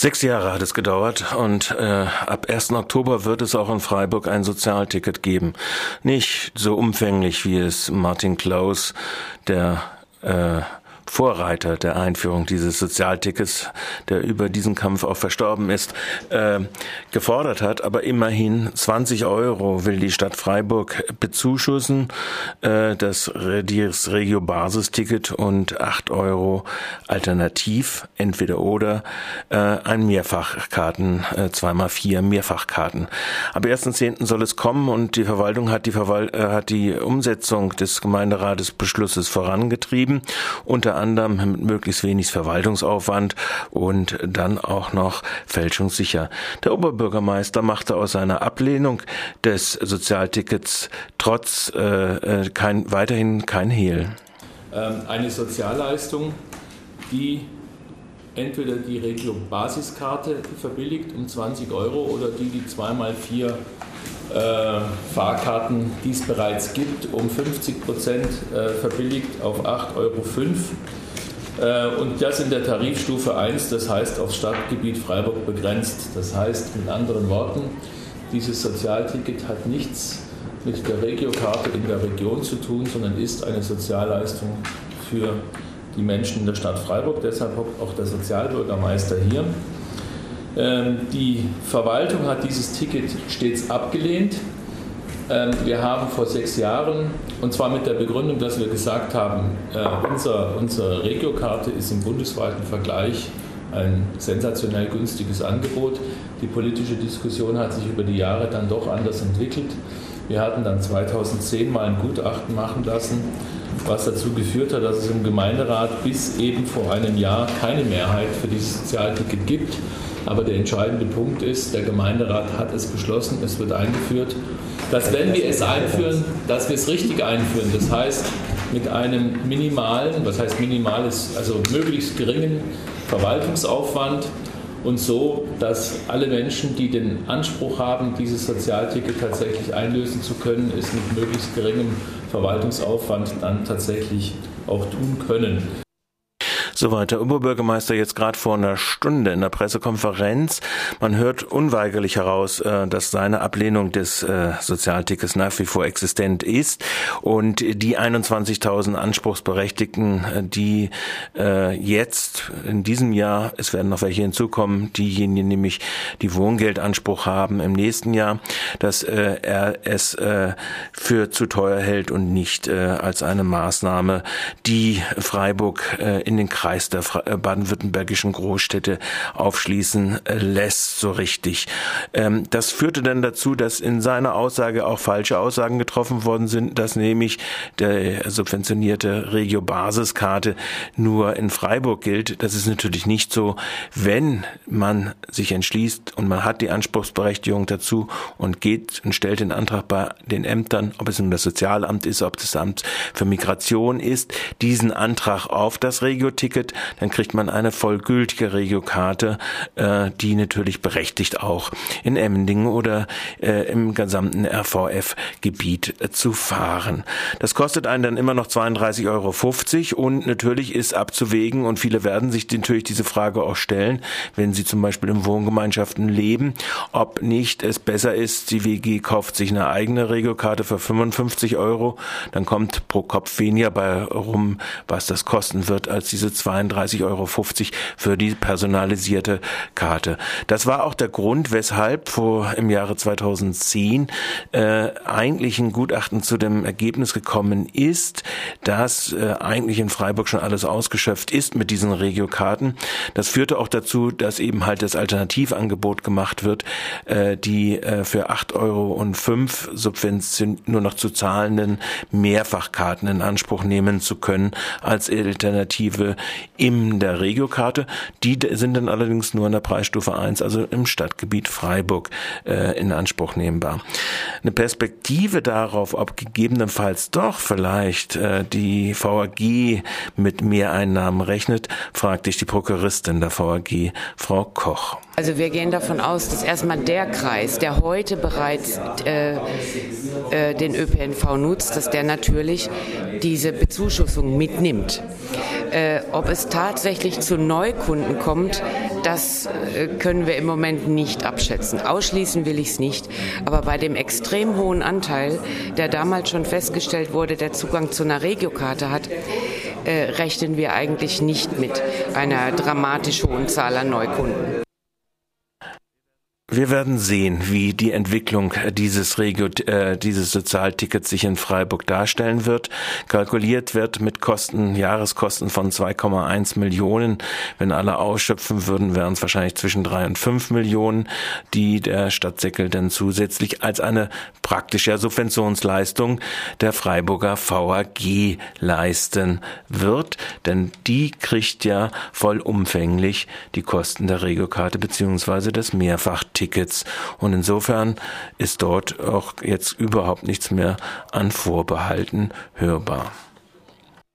Sechs Jahre hat es gedauert und äh, ab 1. Oktober wird es auch in Freiburg ein Sozialticket geben. Nicht so umfänglich, wie es Martin Klaus, der äh, Vorreiter der Einführung dieses Sozialtickets, der über diesen Kampf auch verstorben ist, äh, gefordert hat. Aber immerhin 20 Euro will die Stadt Freiburg bezuschussen, äh, das, das Regio-Basisticket und 8 Euro alternativ, entweder oder, äh, ein Mehrfachkarten, äh, zweimal vier Mehrfachkarten. Ab 1.10. soll es kommen und die Verwaltung hat die, Verwal äh, hat die Umsetzung des Gemeinderates Beschlusses vorangetrieben. Unter anderem mit möglichst wenig Verwaltungsaufwand und dann auch noch fälschungssicher. Der Oberbürgermeister machte aus seiner Ablehnung des Sozialtickets trotz äh, äh kein, weiterhin kein Hehl. Ähm, eine Sozialleistung, die entweder die Regio-Basiskarte verbilligt um 20 Euro oder die die 2x4 äh, Fahrkarten, die es bereits gibt, um 50 Prozent äh, verbilligt auf 8,05 Euro. Äh, und das in der Tarifstufe 1, das heißt aufs Stadtgebiet Freiburg begrenzt. Das heißt mit anderen Worten, dieses Sozialticket hat nichts mit der Regiokarte in der Region zu tun, sondern ist eine Sozialleistung für die Menschen in der Stadt Freiburg. Deshalb auch der Sozialbürgermeister hier. Ähm, die Verwaltung hat dieses Ticket stets abgelehnt. Ähm, wir haben vor sechs Jahren, und zwar mit der Begründung, dass wir gesagt haben, äh, unser, unsere Regiokarte ist im bundesweiten Vergleich ein sensationell günstiges Angebot. Die politische Diskussion hat sich über die Jahre dann doch anders entwickelt. Wir hatten dann 2010 mal ein Gutachten machen lassen, was dazu geführt hat, dass es im Gemeinderat bis eben vor einem Jahr keine Mehrheit für dieses Sozialticket gibt. Aber der entscheidende Punkt ist, der Gemeinderat hat es beschlossen, es wird eingeführt, dass wenn wir es einführen, dass wir es richtig einführen. Das heißt, mit einem minimalen, was heißt minimales, also möglichst geringen Verwaltungsaufwand und so, dass alle Menschen, die den Anspruch haben, dieses Sozialticket tatsächlich einlösen zu können, es mit möglichst geringem Verwaltungsaufwand dann tatsächlich auch tun können. Soweit der Oberbürgermeister jetzt gerade vor einer Stunde in der Pressekonferenz. Man hört unweigerlich heraus, äh, dass seine Ablehnung des äh, Sozialtickets nach wie vor existent ist und die 21.000 Anspruchsberechtigten, äh, die jetzt in diesem Jahr, es werden noch welche hinzukommen, diejenigen nämlich, die Wohngeldanspruch haben im nächsten Jahr, dass er es für zu teuer hält und nicht als eine Maßnahme, die Freiburg in den Kreis Kreis der äh, baden-württembergischen Großstädte aufschließen äh, lässt, so richtig. Ähm, das führte dann dazu, dass in seiner Aussage auch falsche Aussagen getroffen worden sind, dass nämlich der subventionierte Regio-Basiskarte nur in Freiburg gilt. Das ist natürlich nicht so. Wenn man sich entschließt und man hat die Anspruchsberechtigung dazu und geht und stellt den Antrag bei den Ämtern, ob es nun das Sozialamt ist, ob das Amt für Migration ist, diesen Antrag auf das Regio-Ticket Ticket, dann kriegt man eine vollgültige Regiokarte, äh, die natürlich berechtigt auch in Emmendingen oder äh, im gesamten RVF-Gebiet äh, zu fahren. Das kostet einen dann immer noch 32,50 Euro und natürlich ist abzuwägen und viele werden sich natürlich diese Frage auch stellen, wenn sie zum Beispiel in Wohngemeinschaften leben, ob nicht es besser ist, die WG kauft sich eine eigene Regiokarte für 55 Euro, dann kommt pro Kopf weniger bei rum, was das kosten wird, als diese 32,50 Euro für die personalisierte Karte. Das war auch der Grund, weshalb vor im Jahre 2010 äh, eigentlich ein Gutachten zu dem Ergebnis gekommen ist, dass äh, eigentlich in Freiburg schon alles ausgeschöpft ist mit diesen Regiokarten. Das führte auch dazu, dass eben halt das Alternativangebot gemacht wird, äh, die äh, für 8,05 Euro Subvention nur noch zu zahlenden Mehrfachkarten in Anspruch nehmen zu können als Alternative in der Regiokarte. Die sind dann allerdings nur in der Preisstufe 1, also im Stadtgebiet Freiburg, äh, in Anspruch nehmbar. Eine Perspektive darauf, ob gegebenenfalls doch vielleicht äh, die VAG mit Mehreinnahmen rechnet, fragte ich die Prokuristin der VAG, Frau Koch. Also wir gehen davon aus, dass erstmal der Kreis, der heute bereits äh, äh, den ÖPNV nutzt, dass der natürlich diese Bezuschussung mitnimmt. Äh, ob es tatsächlich zu Neukunden kommt, das äh, können wir im Moment nicht abschätzen. Ausschließen will ich es nicht. Aber bei dem extrem hohen Anteil, der damals schon festgestellt wurde, der Zugang zu einer Regiokarte hat, äh, rechnen wir eigentlich nicht mit einer dramatisch hohen Zahl an Neukunden. Wir werden sehen, wie die Entwicklung dieses Regio, äh, dieses Sozialtickets sich in Freiburg darstellen wird. Kalkuliert wird mit Kosten, Jahreskosten von 2,1 Millionen. Wenn alle ausschöpfen würden, wären es wahrscheinlich zwischen drei und fünf Millionen, die der Stadt Seckel dann zusätzlich als eine praktische Subventionsleistung der Freiburger VAG leisten wird. Denn die kriegt ja vollumfänglich die Kosten der Regiokarte beziehungsweise des Mehrfach Tickets. Und insofern ist dort auch jetzt überhaupt nichts mehr an Vorbehalten hörbar.